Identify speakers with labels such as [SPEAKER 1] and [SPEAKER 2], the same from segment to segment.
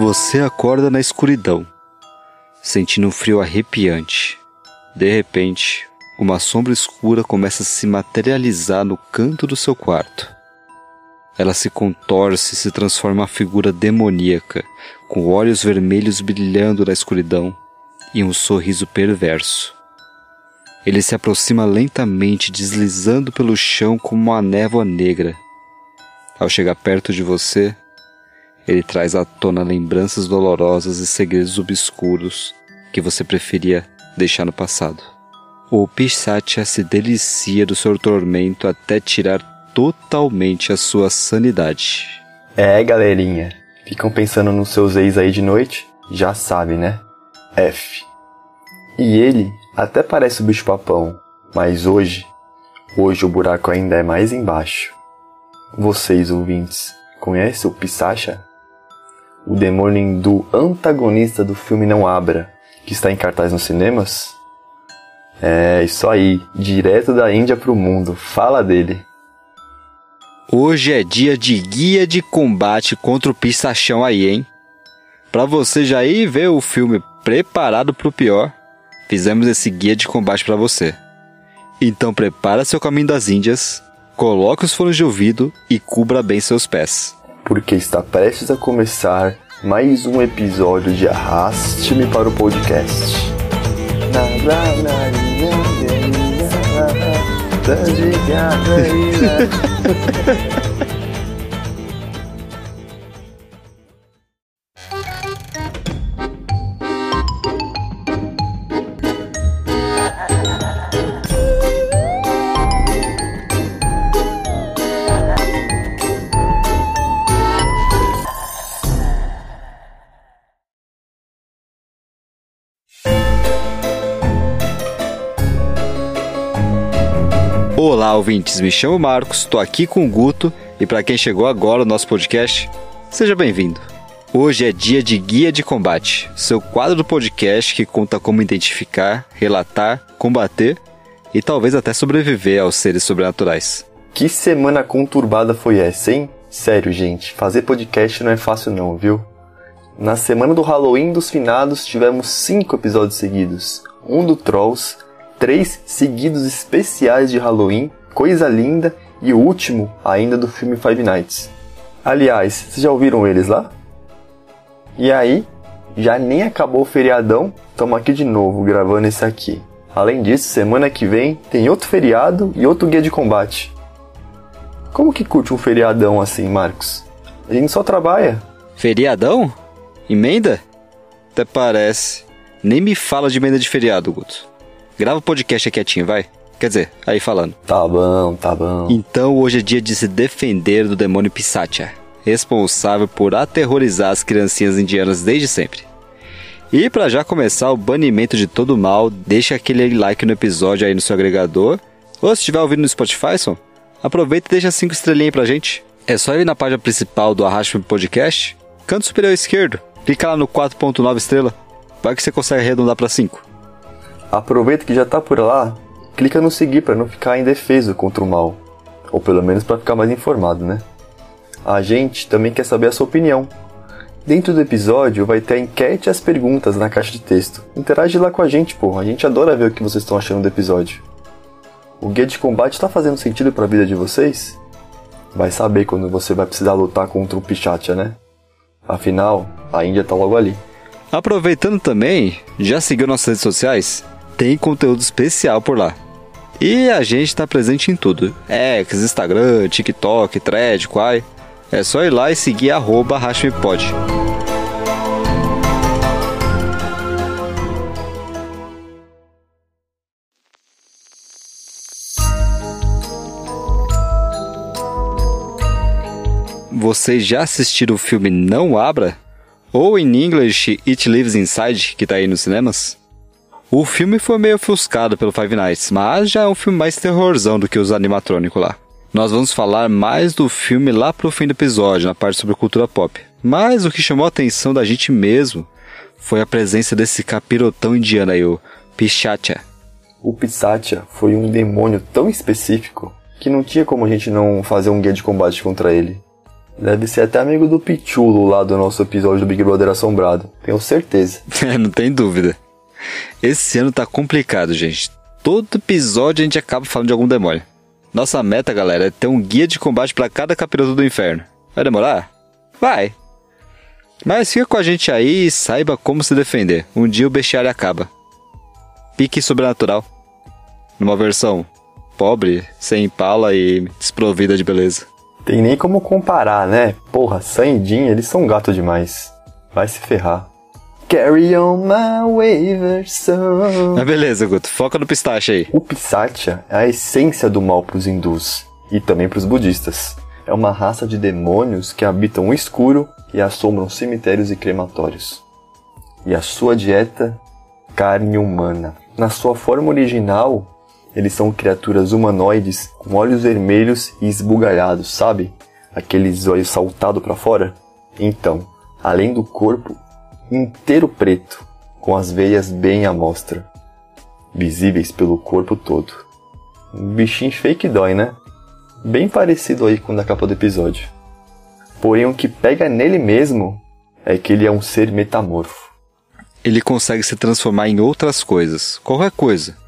[SPEAKER 1] Você acorda na escuridão, sentindo um frio arrepiante. De repente, uma sombra escura começa a se materializar no canto do seu quarto. Ela se contorce e se transforma em uma figura demoníaca, com olhos vermelhos brilhando na escuridão e um sorriso perverso. Ele se aproxima lentamente, deslizando pelo chão como uma névoa negra. Ao chegar perto de você, ele traz à tona lembranças dolorosas e segredos obscuros que você preferia deixar no passado. O Pisatya se delicia do seu tormento até tirar totalmente a sua sanidade.
[SPEAKER 2] É, galerinha. Ficam pensando nos seus ex aí de noite? Já sabe, né? F. E ele até parece o bicho papão, mas hoje, hoje o buraco ainda é mais embaixo. Vocês, ouvintes, conhecem o Pisacha? O demônio do antagonista do filme Não Abra, que está em cartaz nos cinemas? É, isso aí, direto da Índia pro mundo, fala dele.
[SPEAKER 1] Hoje é dia de guia de combate contra o pistachão aí, hein? Pra você já ir ver o filme preparado pro pior, fizemos esse guia de combate para você. Então prepara seu caminho das Índias, coloque os fones de ouvido e cubra bem seus pés.
[SPEAKER 2] Porque está prestes a começar mais um episódio de Arraste-me para o podcast.
[SPEAKER 1] Olá, ouvintes. Me chamo Marcos, estou aqui com o Guto e para quem chegou agora no nosso podcast, seja bem-vindo. Hoje é dia de Guia de Combate, seu quadro do podcast que conta como identificar, relatar, combater e talvez até sobreviver aos seres sobrenaturais.
[SPEAKER 2] Que semana conturbada foi essa, hein? Sério, gente, fazer podcast não é fácil não, viu? Na semana do Halloween dos finados tivemos cinco episódios seguidos. Um do Trolls, três seguidos especiais de Halloween, coisa linda, e o último ainda do filme Five Nights. Aliás, vocês já ouviram eles lá? E aí, já nem acabou o feriadão, estamos aqui de novo gravando esse aqui. Além disso, semana que vem tem outro feriado e outro guia de combate. Como que curte um feriadão assim, Marcos? A gente só trabalha.
[SPEAKER 1] Feriadão? Emenda? Até parece. Nem me fala de emenda de feriado, Guto. Grava o podcast quietinho, vai. Quer dizer, aí falando.
[SPEAKER 2] Tá bom, tá bom.
[SPEAKER 1] Então hoje é dia de se defender do demônio Pisatya, responsável por aterrorizar as criancinhas indianas desde sempre. E para já começar o banimento de todo mal, deixa aquele like no episódio aí no seu agregador. Ou se estiver ouvindo no Spotify, son, aproveita e deixa cinco estrelinhas pra gente. É só ir na página principal do Arraste Podcast, canto superior esquerdo, clica lá no 4.9 estrela, vai que você consegue arredondar para 5.
[SPEAKER 2] Aproveita que já tá por lá, clica no seguir para não ficar indefeso contra o mal, ou pelo menos para ficar mais informado, né? A gente também quer saber a sua opinião. Dentro do episódio vai ter a enquete e as perguntas na caixa de texto. Interage lá com a gente, pô. A gente adora ver o que vocês estão achando do episódio. O guia de combate está fazendo sentido para a vida de vocês? Vai saber quando você vai precisar lutar contra o Pichatia, né? Afinal, a Índia tá logo ali.
[SPEAKER 1] Aproveitando também, já seguiu nossas redes sociais? tem conteúdo especial por lá. E a gente está presente em tudo: X, Instagram, TikTok, Thread, Quai. É só ir lá e seguir arroba. Vocês já assistiram o filme Não Abra? Ou em inglês It Lives Inside, que está aí nos cinemas? O filme foi meio ofuscado pelo Five Nights, mas já é um filme mais terrorzão do que os animatrônicos lá. Nós vamos falar mais do filme lá pro fim do episódio, na parte sobre cultura pop. Mas o que chamou a atenção da gente mesmo foi a presença desse capirotão indiano aí, o Pichacha.
[SPEAKER 2] O Pichacha foi um demônio tão específico que não tinha como a gente não fazer um guia de combate contra ele. Deve ser até amigo do Pichulo lá do nosso episódio do Big Brother Assombrado. Tenho certeza.
[SPEAKER 1] Não tem dúvida. Esse ano tá complicado, gente. Todo episódio a gente acaba falando de algum demônio. Nossa meta, galera, é ter um guia de combate para cada capiroto do inferno. Vai demorar? Vai. Mas fica com a gente aí e saiba como se defender. Um dia o bestiário acaba. Pique sobrenatural. Numa versão pobre, sem pala e desprovida de beleza.
[SPEAKER 2] Tem nem como comparar, né? Porra, Sam e Dean, eles são gato demais. Vai se ferrar. Carry on my waiver song.
[SPEAKER 1] Mas beleza, Guto. Foca no pistache aí.
[SPEAKER 2] O Pisatya é a essência do mal pros hindus e também pros budistas. É uma raça de demônios que habitam o escuro e assombram cemitérios e crematórios. E a sua dieta? Carne humana. Na sua forma original, eles são criaturas humanoides com olhos vermelhos e esbugalhados, sabe? Aqueles olhos saltados para fora. Então, além do corpo, inteiro preto, com as veias bem à mostra, visíveis pelo corpo todo. Um bichinho fake dói, né? Bem parecido aí com o da capa do episódio. Porém, o que pega nele mesmo é que ele é um ser metamorfo.
[SPEAKER 1] Ele consegue se transformar em outras coisas, qualquer coisa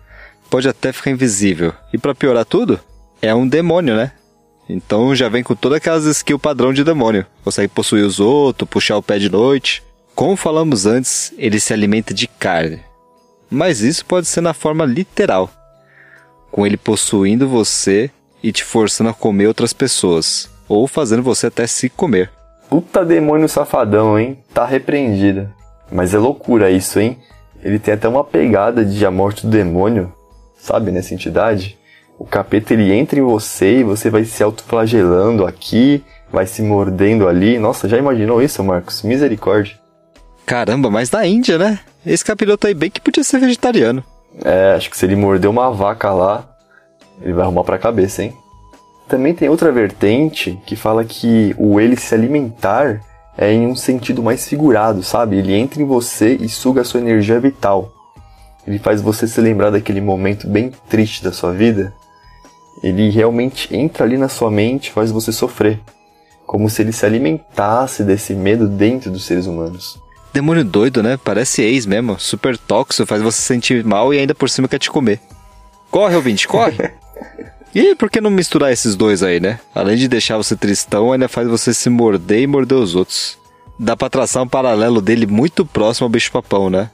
[SPEAKER 1] pode até ficar invisível. E para piorar tudo, é um demônio, né? Então já vem com todas aquelas skills padrão de demônio. Consegue possuir os outros, puxar o pé de noite. Como falamos antes, ele se alimenta de carne. Mas isso pode ser na forma literal. Com ele possuindo você e te forçando a comer outras pessoas. Ou fazendo você até se comer.
[SPEAKER 2] Puta demônio safadão, hein? Tá repreendida. Mas é loucura isso, hein? Ele tem até uma pegada de a morte do demônio sabe, nessa entidade, o capeta ele entra em você e você vai se autoflagelando aqui, vai se mordendo ali. Nossa, já imaginou isso, Marcos? Misericórdia.
[SPEAKER 1] Caramba, mas da Índia, né? Esse capiroto aí bem que podia ser vegetariano.
[SPEAKER 2] É, acho que se ele morder uma vaca lá, ele vai arrumar pra cabeça, hein? Também tem outra vertente que fala que o ele se alimentar é em um sentido mais figurado, sabe? Ele entra em você e suga a sua energia vital ele faz você se lembrar daquele momento bem triste da sua vida. Ele realmente entra ali na sua mente e faz você sofrer. Como se ele se alimentasse desse medo dentro dos seres humanos.
[SPEAKER 1] Demônio doido, né? Parece ex mesmo. Super tóxico, faz você sentir mal e ainda por cima quer te comer. Corre, ouvinte, corre! e por que não misturar esses dois aí, né? Além de deixar você tristão, ainda faz você se morder e morder os outros. Dá pra traçar um paralelo dele muito próximo ao bicho-papão, né?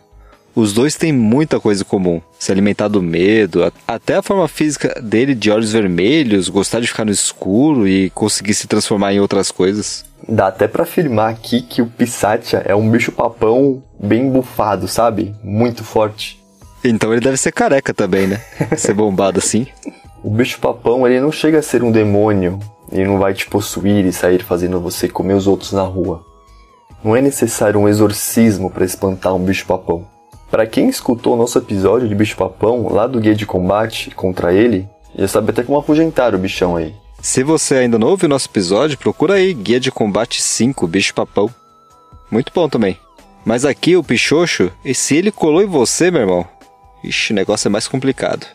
[SPEAKER 1] Os dois têm muita coisa em comum. Se alimentar do medo, até a forma física dele de olhos vermelhos, gostar de ficar no escuro e conseguir se transformar em outras coisas.
[SPEAKER 2] Dá até para afirmar aqui que o Pissatia é um bicho-papão bem bufado, sabe? Muito forte.
[SPEAKER 1] Então ele deve ser careca também, né? ser bombado assim.
[SPEAKER 2] O bicho-papão, ele não chega a ser um demônio. Ele não vai te possuir e sair fazendo você comer os outros na rua. Não é necessário um exorcismo para espantar um bicho-papão. Para quem escutou o nosso episódio de Bicho Papão, lá do guia de combate contra ele, já sabe até como afugentar o bichão aí.
[SPEAKER 1] Se você ainda não ouviu nosso episódio, procura aí Guia de Combate 5, Bicho Papão. Muito bom também. Mas aqui o Pichocho, e se ele colou em você, meu irmão? Ixi, o negócio é mais complicado.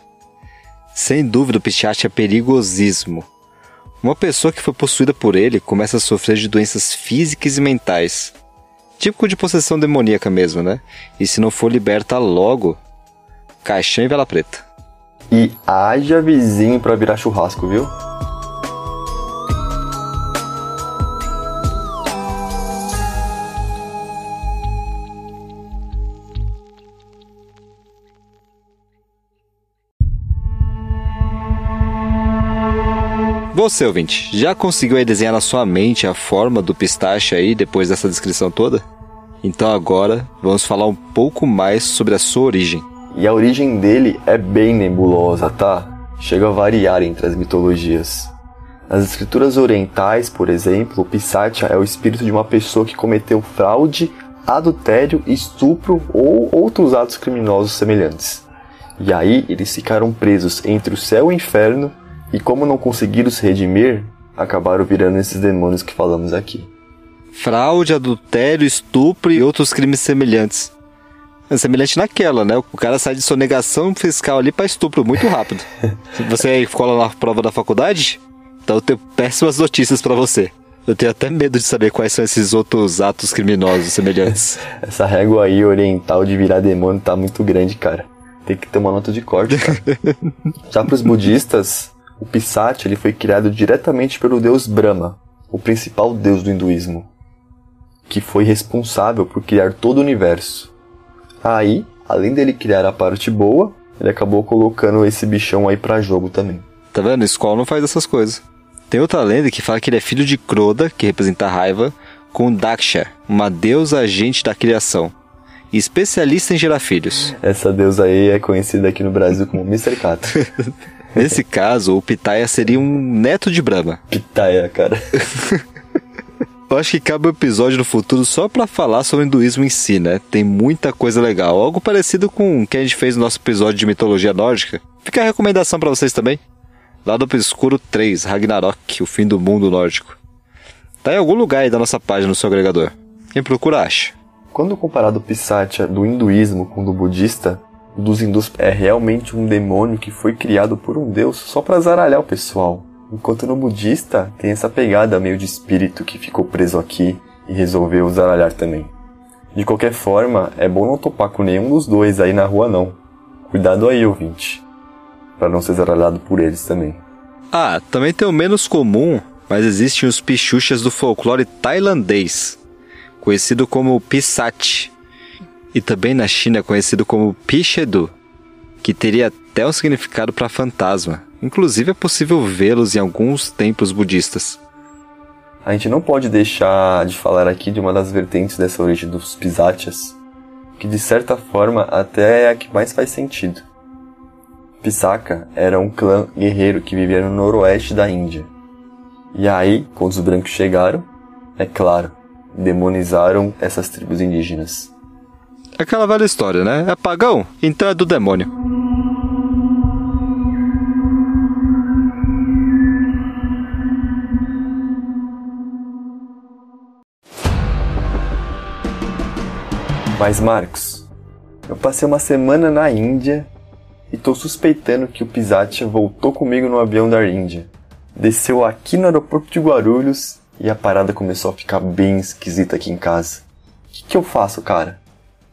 [SPEAKER 1] Sem dúvida o Pichache é perigosíssimo. Uma pessoa que foi possuída por ele começa a sofrer de doenças físicas e mentais, Típico de possessão demoníaca mesmo, né? E se não for liberta logo, caixão e vela preta.
[SPEAKER 2] E haja vizinho para virar churrasco, viu?
[SPEAKER 1] Você, ouvinte, já conseguiu aí desenhar na sua mente a forma do pistache aí depois dessa descrição toda? Então agora vamos falar um pouco mais sobre a sua origem.
[SPEAKER 2] E a origem dele é bem nebulosa, tá? Chega a variar entre as mitologias. Nas escrituras orientais, por exemplo, o Pisatya é o espírito de uma pessoa que cometeu fraude, adultério, estupro ou outros atos criminosos semelhantes. E aí eles ficaram presos entre o céu e o inferno e como não conseguiram se redimir, acabaram virando esses demônios que falamos aqui.
[SPEAKER 1] Fraude, adultério, estupro e outros crimes semelhantes. É semelhante naquela, né? O cara sai de sonegação fiscal ali para estupro muito rápido. Se você cola na prova da faculdade, então eu tenho péssimas notícias para você. Eu tenho até medo de saber quais são esses outros atos criminosos semelhantes.
[SPEAKER 2] Essa régua aí oriental de virar demônio tá muito grande, cara. Tem que ter uma nota de corte, cara. Já para os budistas, o Pisat ele foi criado diretamente pelo deus Brahma, o principal deus do hinduísmo, que foi responsável por criar todo o universo. Aí, além dele criar a parte boa, ele acabou colocando esse bichão aí pra jogo também.
[SPEAKER 1] Tá vendo? Skoll não faz essas coisas. Tem outra lenda que fala que ele é filho de Croda, que representa a raiva, com Daksha, uma deusa agente da criação especialista em gerar filhos.
[SPEAKER 2] Essa deusa aí é conhecida aqui no Brasil como Mr. Kato.
[SPEAKER 1] Nesse caso, o Pitaya seria um neto de Brahma.
[SPEAKER 2] Pitaya, cara.
[SPEAKER 1] Eu acho que cabe um episódio no futuro só para falar sobre o hinduísmo em si, né? Tem muita coisa legal. Algo parecido com o que a gente fez no nosso episódio de mitologia nórdica. Fica a recomendação para vocês também. Lado Obscuro 3, Ragnarok, o fim do mundo nórdico. Tá em algum lugar aí da nossa página no seu agregador. Quem procura acha.
[SPEAKER 2] Quando comparado o Pisatya do hinduísmo com o do budista, dos hindus é realmente um demônio que foi criado por um deus só para zaralhar o pessoal. Enquanto no budista tem essa pegada meio de espírito que ficou preso aqui e resolveu zaralhar também. De qualquer forma, é bom não topar com nenhum dos dois aí na rua não. Cuidado aí, ouvinte, para não ser zaralhado por eles também.
[SPEAKER 1] Ah, também tem o menos comum, mas existem os pichuchas do folclore tailandês, conhecido como Pisat, e também na China é conhecido como Pichedu, que teria até um significado para fantasma. Inclusive é possível vê-los em alguns templos budistas.
[SPEAKER 2] A gente não pode deixar de falar aqui de uma das vertentes dessa origem dos Pisatyas, que de certa forma até é a que mais faz sentido. Pisaka era um clã guerreiro que vivia no noroeste da Índia. E aí, quando os brancos chegaram, é claro, demonizaram essas tribos indígenas.
[SPEAKER 1] Aquela velha história, né? É pagão? Então é do demônio.
[SPEAKER 2] Mas Marcos, eu passei uma semana na Índia e tô suspeitando que o Pisatya voltou comigo no avião da Índia. Desceu aqui no aeroporto de Guarulhos e a parada começou a ficar bem esquisita aqui em casa. O que, que eu faço, cara?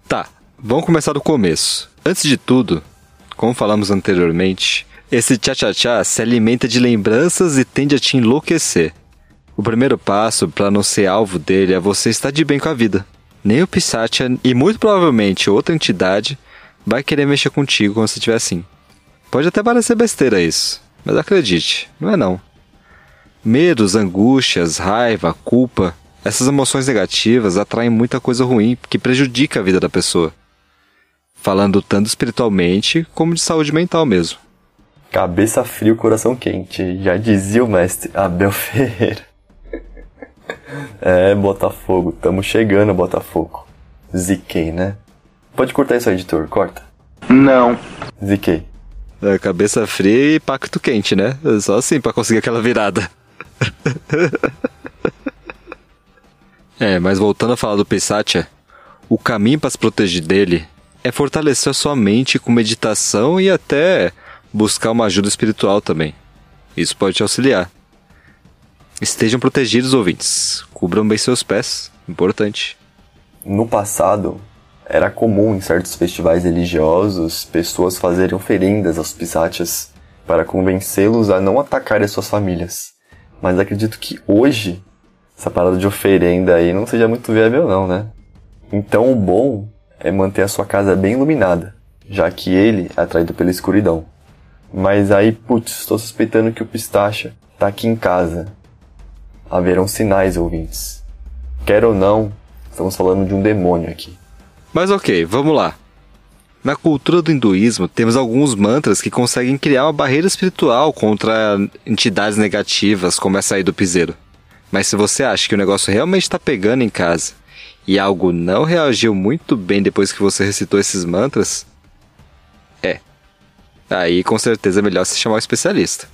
[SPEAKER 1] Tá, vamos começar do começo. Antes de tudo, como falamos anteriormente, esse tchá-tchá-tchá se alimenta de lembranças e tende a te enlouquecer. O primeiro passo para não ser alvo dele é você estar de bem com a vida. Nem o Pisatya e muito provavelmente outra entidade vai querer mexer contigo quando você estiver assim. Pode até parecer besteira isso, mas acredite, não é não. Medos, angústias, raiva, culpa, essas emoções negativas atraem muita coisa ruim que prejudica a vida da pessoa. Falando tanto espiritualmente como de saúde mental mesmo.
[SPEAKER 2] Cabeça fria, coração quente. Já dizia o mestre Abel Ferreira. é, Botafogo. Tamo chegando, Botafogo. Ziquei, né? Pode cortar isso aí, editor. Corta.
[SPEAKER 3] Não.
[SPEAKER 2] Ziquei.
[SPEAKER 1] É, cabeça fria e pacto quente, né? Só assim para conseguir aquela virada. é, mas voltando a falar do Pesatya, o caminho para se proteger dele é fortalecer a sua mente com meditação e até buscar uma ajuda espiritual também. Isso pode te auxiliar. Estejam protegidos, ouvintes. Cubram bem seus pés. Importante.
[SPEAKER 2] No passado, era comum em certos festivais religiosos pessoas fazerem oferendas aos pisatyas para convencê-los a não atacar as suas famílias. Mas acredito que hoje essa parada de oferenda aí não seja muito viável não, né? Então o bom é manter a sua casa bem iluminada, já que ele é atraído pela escuridão. Mas aí, putz, estou suspeitando que o pistacha tá aqui em casa. Haverão sinais, ouvintes. Quer ou não, estamos falando de um demônio aqui.
[SPEAKER 1] Mas ok, vamos lá. Na cultura do hinduísmo, temos alguns mantras que conseguem criar uma barreira espiritual contra entidades negativas, como essa aí do piseiro. Mas se você acha que o negócio realmente está pegando em casa e algo não reagiu muito bem depois que você recitou esses mantras, é. Aí com certeza é melhor se chamar um especialista.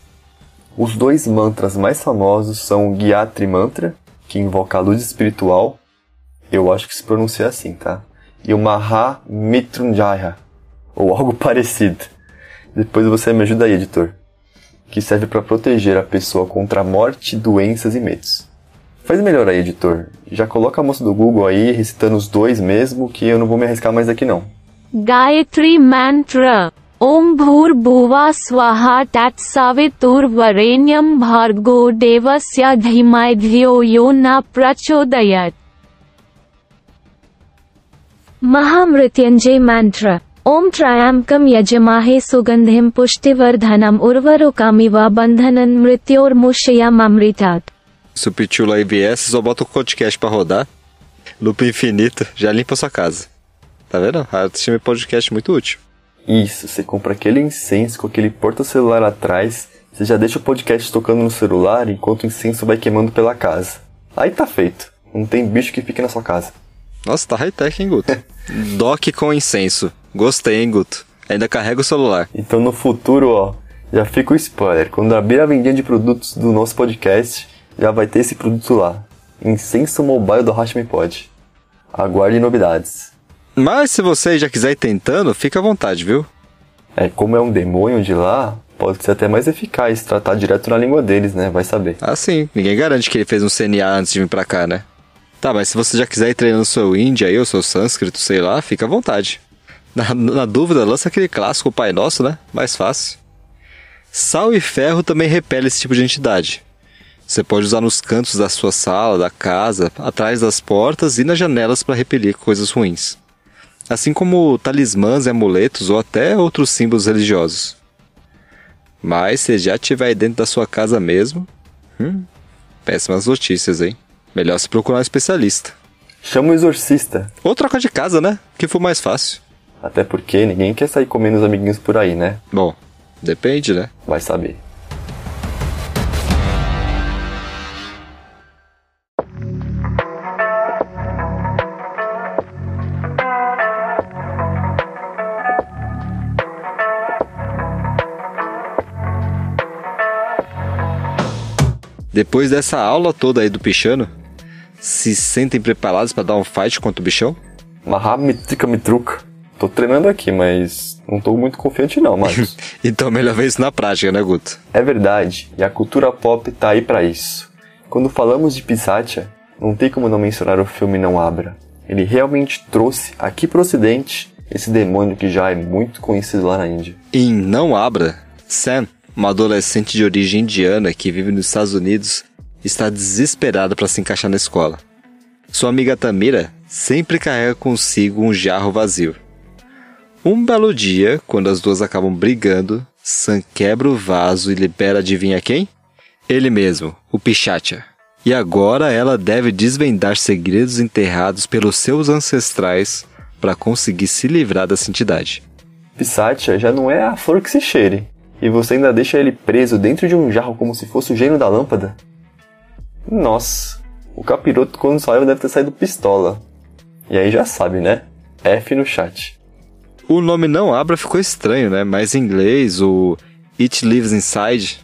[SPEAKER 2] Os dois mantras mais famosos são o Gayatri Mantra, que invoca a luz espiritual. Eu acho que se pronuncia assim, tá? E o Maha Mitrunjaya, ou algo parecido. Depois você me ajuda aí, editor. Que serve para proteger a pessoa contra a morte, doenças e medos. Faz melhor aí, editor. Já coloca a moça do Google aí, recitando os dois mesmo, que eu não vou me arriscar mais aqui não.
[SPEAKER 3] Gayatri Mantra Om Bhur Bhuva Swaha Tat Savitur Varenyam Bhargo Devasya Dhimai Dhyo Yo Na Prachodayat Mahamrityunjay Mantra Yajamahe Sugandhim Pushtivardhanam Urvarukamiva Bandhanan Mrityor Mushayam Amritat
[SPEAKER 1] Se o Pichula aí viesse, só bota o podcast pra rodar. Loop infinito, já limpa a sua casa. Tá vendo? A autoestima é podcast muito útil.
[SPEAKER 2] Isso, você compra aquele incenso com aquele porta-celular atrás, você já deixa o podcast tocando no celular enquanto o incenso vai queimando pela casa. Aí tá feito. Não tem bicho que fique na sua casa.
[SPEAKER 1] Nossa, tá high-tech, hein, Guto? Dock com incenso. Gostei, hein, Guto? Ainda carrega o celular.
[SPEAKER 2] Então no futuro, ó, já fica o spoiler. Quando abrir a vendinha de produtos do nosso podcast, já vai ter esse produto lá. Incenso mobile do Hashmi Pod. Aguarde novidades.
[SPEAKER 1] Mas se você já quiser ir tentando, fica à vontade, viu?
[SPEAKER 2] É, como é um demônio de lá, pode ser até mais eficaz tratar direto na língua deles, né? Vai saber.
[SPEAKER 1] Ah, sim. Ninguém garante que ele fez um CNA antes de vir pra cá, né? Tá, mas se você já quiser ir treinando seu Índia aí, ou seu sânscrito, sei lá, fica à vontade. Na, na dúvida, lança aquele clássico Pai Nosso, né? Mais fácil. Sal e ferro também repele esse tipo de entidade. Você pode usar nos cantos da sua sala, da casa, atrás das portas e nas janelas para repelir coisas ruins assim como talismãs e amuletos ou até outros símbolos religiosos. Mas se já estiver aí dentro da sua casa mesmo, hum, péssimas notícias, hein? Melhor se procurar um especialista.
[SPEAKER 2] Chama o exorcista.
[SPEAKER 1] Ou troca de casa, né? Que for mais fácil.
[SPEAKER 2] Até porque ninguém quer sair comendo os amiguinhos por aí, né?
[SPEAKER 1] Bom, depende, né?
[SPEAKER 2] Vai saber.
[SPEAKER 1] Depois dessa aula toda aí do pichano, se sentem preparados para dar um fight contra o bichão?
[SPEAKER 2] Mahab mitrica mitruca. Tô treinando aqui, mas não tô muito confiante não, Marcos.
[SPEAKER 1] então melhor ver isso na prática, né, Guto?
[SPEAKER 2] É verdade, e a cultura pop tá aí para isso. Quando falamos de Pisatia, não tem como não mencionar o filme Não Abra. Ele realmente trouxe aqui pro ocidente esse demônio que já é muito conhecido lá na Índia.
[SPEAKER 1] Em Não Abra, Sam uma adolescente de origem indiana que vive nos Estados Unidos está desesperada para se encaixar na escola. Sua amiga Tamira sempre carrega consigo um jarro vazio. Um belo dia, quando as duas acabam brigando, Sam quebra o vaso e libera adivinha quem? Ele mesmo, o Pichacha. E agora ela deve desvendar segredos enterrados pelos seus ancestrais para conseguir se livrar dessa entidade.
[SPEAKER 2] Pichacha já não é a flor que se cheire e você ainda deixa ele preso dentro de um jarro como se fosse o gênio da lâmpada? Nossa, o capiroto quando saiu deve ter saído pistola. E aí já sabe, né? F no chat.
[SPEAKER 1] O nome não abra ficou estranho, né? Mas em inglês, o It Lives Inside,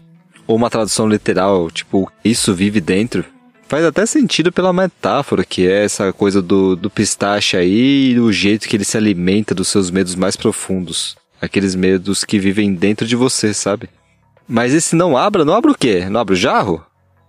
[SPEAKER 1] ou uma tradução literal, tipo, isso vive dentro, faz até sentido pela metáfora, que é essa coisa do, do pistache aí e o jeito que ele se alimenta dos seus medos mais profundos. Aqueles medos que vivem dentro de você, sabe? Mas esse não abra, não abre o quê? Não abre o jarro?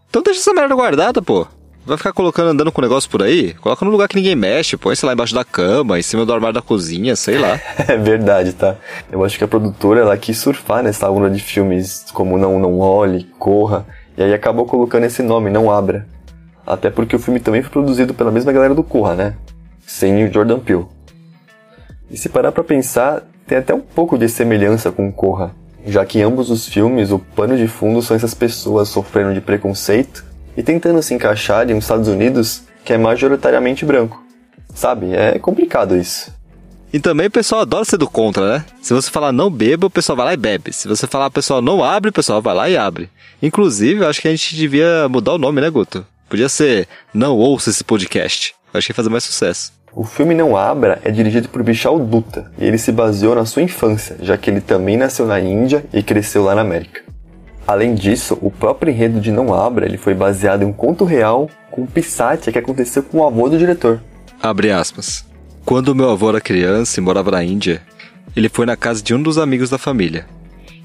[SPEAKER 1] Então deixa essa merda guardada, pô. Vai ficar colocando, andando com o negócio por aí? Coloca no lugar que ninguém mexe, põe, sei lá, embaixo da cama, em cima do armário da cozinha, sei lá.
[SPEAKER 2] é verdade, tá? Eu acho que a produtora, ela quis surfar nessa onda de filmes como Não Não Olhe, Corra, e aí acabou colocando esse nome, Não Abra. Até porque o filme também foi produzido pela mesma galera do Corra, né? Sem o Jordan Peele. E se parar pra pensar, tem até um pouco de semelhança com Corra, já que em ambos os filmes o pano de fundo são essas pessoas sofrendo de preconceito e tentando se encaixar em um Estados Unidos que é majoritariamente branco. Sabe, é complicado isso.
[SPEAKER 1] E também o pessoal adora ser do contra, né? Se você falar não beba, o pessoal vai lá e bebe. Se você falar o pessoal não abre, o pessoal vai lá e abre. Inclusive, eu acho que a gente devia mudar o nome, né, Guto? Podia ser Não Ouça esse podcast. Eu acho que ia fazer mais sucesso.
[SPEAKER 2] O filme Não Abra é dirigido por Vishal Dutta e ele se baseou na sua infância, já que ele também nasceu na Índia e cresceu lá na América. Além disso, o próprio enredo de Não Abra ele foi baseado em um conto real com Pissatia que aconteceu com o avô do diretor.
[SPEAKER 1] Abre aspas. Quando meu avô era criança e morava na Índia, ele foi na casa de um dos amigos da família.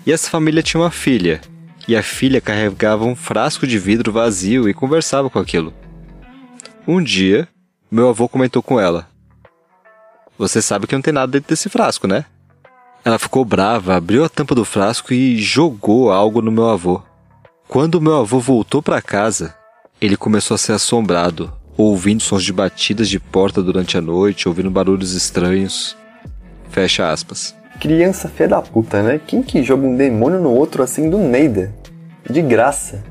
[SPEAKER 1] E essa família tinha uma filha, e a filha carregava um frasco de vidro vazio e conversava com aquilo. Um dia, meu avô comentou com ela: Você sabe que não tem nada dentro desse frasco, né? Ela ficou brava, abriu a tampa do frasco e jogou algo no meu avô. Quando meu avô voltou para casa, ele começou a ser assombrado, ouvindo sons de batidas de porta durante a noite, ouvindo barulhos estranhos. Fecha aspas.
[SPEAKER 2] Criança fé da puta, né? Quem que joga um demônio no outro assim do Neida? De graça.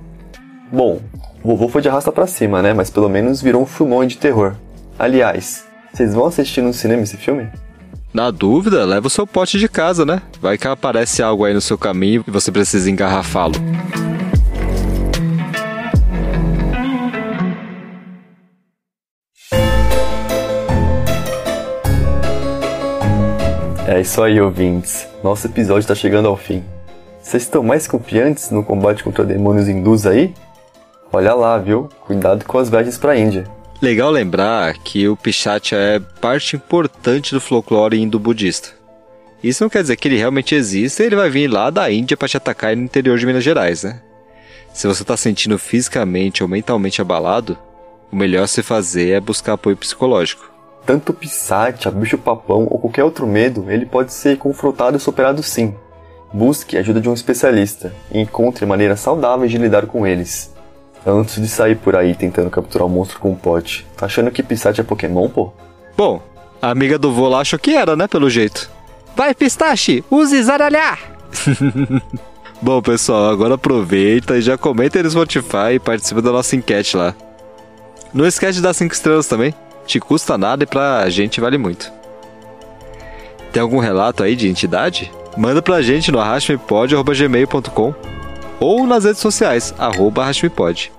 [SPEAKER 2] Bom, vovô foi de arrasta pra cima, né? Mas pelo menos virou um filmão de terror. Aliás, vocês vão assistir no cinema esse filme?
[SPEAKER 1] Na dúvida, leva o seu pote de casa, né? Vai que aparece algo aí no seu caminho e você precisa engarrafá-lo.
[SPEAKER 2] É isso aí, ouvintes. Nosso episódio está chegando ao fim. Vocês estão mais confiantes no combate contra demônios hindus aí? Olha lá, viu? Cuidado com as viagens para a Índia.
[SPEAKER 1] Legal lembrar que o Pichatia é parte importante do folclore indo-budista. Isso não quer dizer que ele realmente exista e ele vai vir lá da Índia para te atacar no interior de Minas Gerais, né? Se você está sentindo fisicamente ou mentalmente abalado, o melhor a se fazer é buscar apoio psicológico.
[SPEAKER 2] Tanto o Pissatia, bicho-papão ou qualquer outro medo, ele pode ser confrontado e superado sim. Busque a ajuda de um especialista e encontre maneiras saudáveis de lidar com eles. Antes de sair por aí tentando capturar o um monstro com um pote, tá achando que Pissatia é Pokémon, pô?
[SPEAKER 1] Bom, a amiga do vô lá achou que era, né, pelo jeito. Vai, Pistache, use zaralhar! Bom, pessoal, agora aproveita e já comenta aí no Spotify e participa da nossa enquete lá. Não esquece de dar 5 estrelas também. Te custa nada e pra gente vale muito. Tem algum relato aí de entidade? Manda pra gente no arrastmepod.gmail.com ou nas redes sociais, arroba arrastmepod.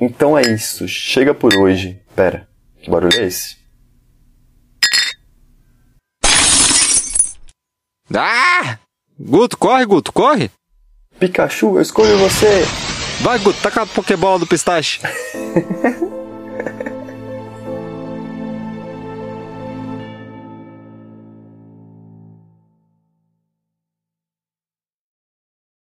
[SPEAKER 2] Então é isso, chega por hoje. Pera, que barulho é esse?
[SPEAKER 1] Ah! Guto, corre, Guto, corre!
[SPEAKER 2] Pikachu, eu escolho você!
[SPEAKER 1] Vai, Guto, taca a Pokébola do pistache!